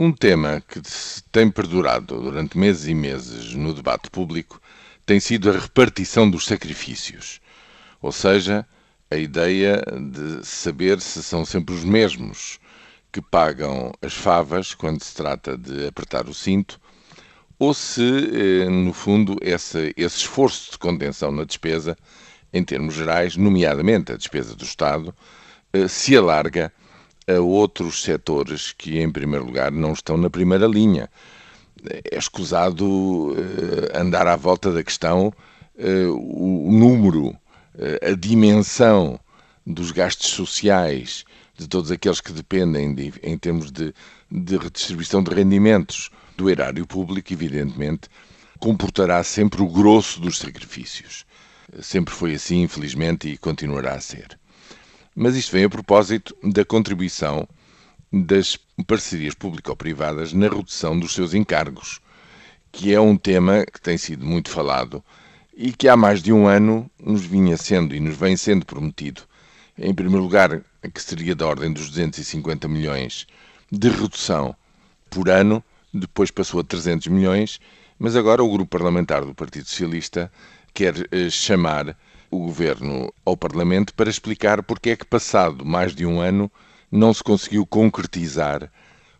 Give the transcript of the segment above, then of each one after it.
Um tema que tem perdurado durante meses e meses no debate público tem sido a repartição dos sacrifícios. Ou seja, a ideia de saber se são sempre os mesmos que pagam as favas quando se trata de apertar o cinto, ou se, eh, no fundo, esse, esse esforço de contenção na despesa, em termos gerais, nomeadamente a despesa do Estado, eh, se alarga a outros setores que, em primeiro lugar, não estão na primeira linha. É escusado uh, andar à volta da questão uh, o, número, uh, a dimensão dos gastos sociais de todos aqueles que dependem de, em termos de, de redistribuição de rendimentos do erário público, evidentemente, comportará sempre o grosso dos sacrifícios. Sempre foi assim, infelizmente, e continuará a ser. Mas isto vem a propósito da contribuição das parcerias público-privadas na redução dos seus encargos, que é um tema que tem sido muito falado e que há mais de um ano nos vinha sendo e nos vem sendo prometido. Em primeiro lugar, que seria da ordem dos 250 milhões de redução por ano, depois passou a 300 milhões, mas agora o grupo parlamentar do Partido Socialista quer eh, chamar o Governo ao Parlamento para explicar porque é que, passado mais de um ano, não se conseguiu concretizar,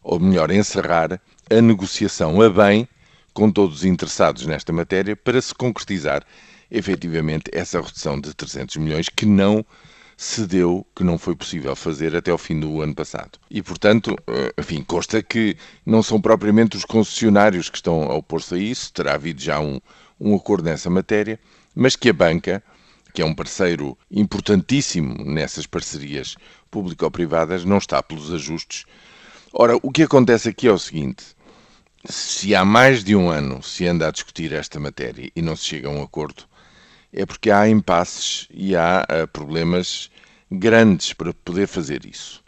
ou melhor, encerrar, a negociação a bem com todos os interessados nesta matéria para se concretizar efetivamente essa redução de 300 milhões que não se deu, que não foi possível fazer até ao fim do ano passado. E, portanto, eh, enfim, consta que não são propriamente os concessionários que estão a opor-se a isso, terá havido já um, um acordo nessa matéria, mas que a banca, que é um parceiro importantíssimo nessas parcerias público-privadas, não está pelos ajustes. Ora, o que acontece aqui é o seguinte: se há mais de um ano se anda a discutir esta matéria e não se chega a um acordo, é porque há impasses e há uh, problemas grandes para poder fazer isso.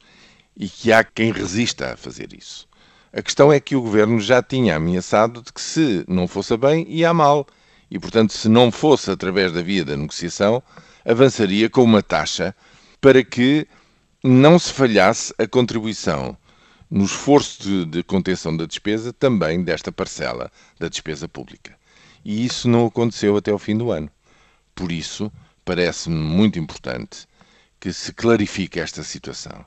E que há quem resista a fazer isso. A questão é que o governo já tinha ameaçado de que se não fosse bem, ia mal e, portanto, se não fosse através da via da negociação, avançaria com uma taxa para que não se falhasse a contribuição no esforço de, de, contenção da despesa também desta parcela da despesa pública. E isso não aconteceu até o fim do ano. Por isso, parece-me muito importante que se clarifique esta situação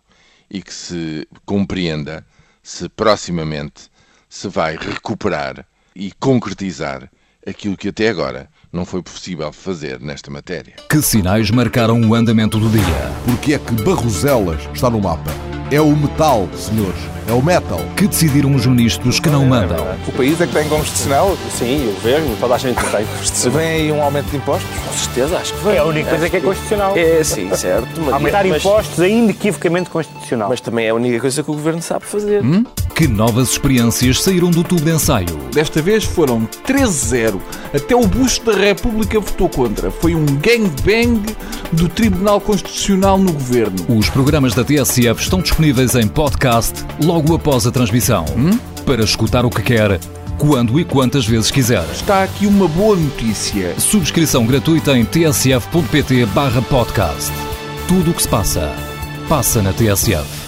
e que se compreenda se proximamente se vai recuperar e concretizar aquilo que até agora não foi possível fazer nesta matéria. Que sinais marcaram o andamento do dia? Porque é que Barroselas está no mapa? É o metal, senhores. É o metal. Que decidiram os ministros que não mandam? O país é que tem constitucional? Sim, o governo, toda a gente tem constitucional. Vem aí um aumento de impostos? Com certeza, acho que vem. É a única coisa que é constitucional. É, sim, certo. Mas, Aumentar mas, impostos é inequivocamente constitucional. Mas também é a única coisa que o governo sabe fazer. Hum? Que novas experiências saíram do tubo de ensaio? Desta vez foram 13-0. Até o busto da República votou contra. Foi um gangbang do Tribunal Constitucional no governo. Os programas da TSF estão disponíveis em podcast logo após a transmissão. Hum? Para escutar o que quer, quando e quantas vezes quiser. Está aqui uma boa notícia. Subscrição gratuita em tsf.pt/podcast. Tudo o que se passa, passa na TSF.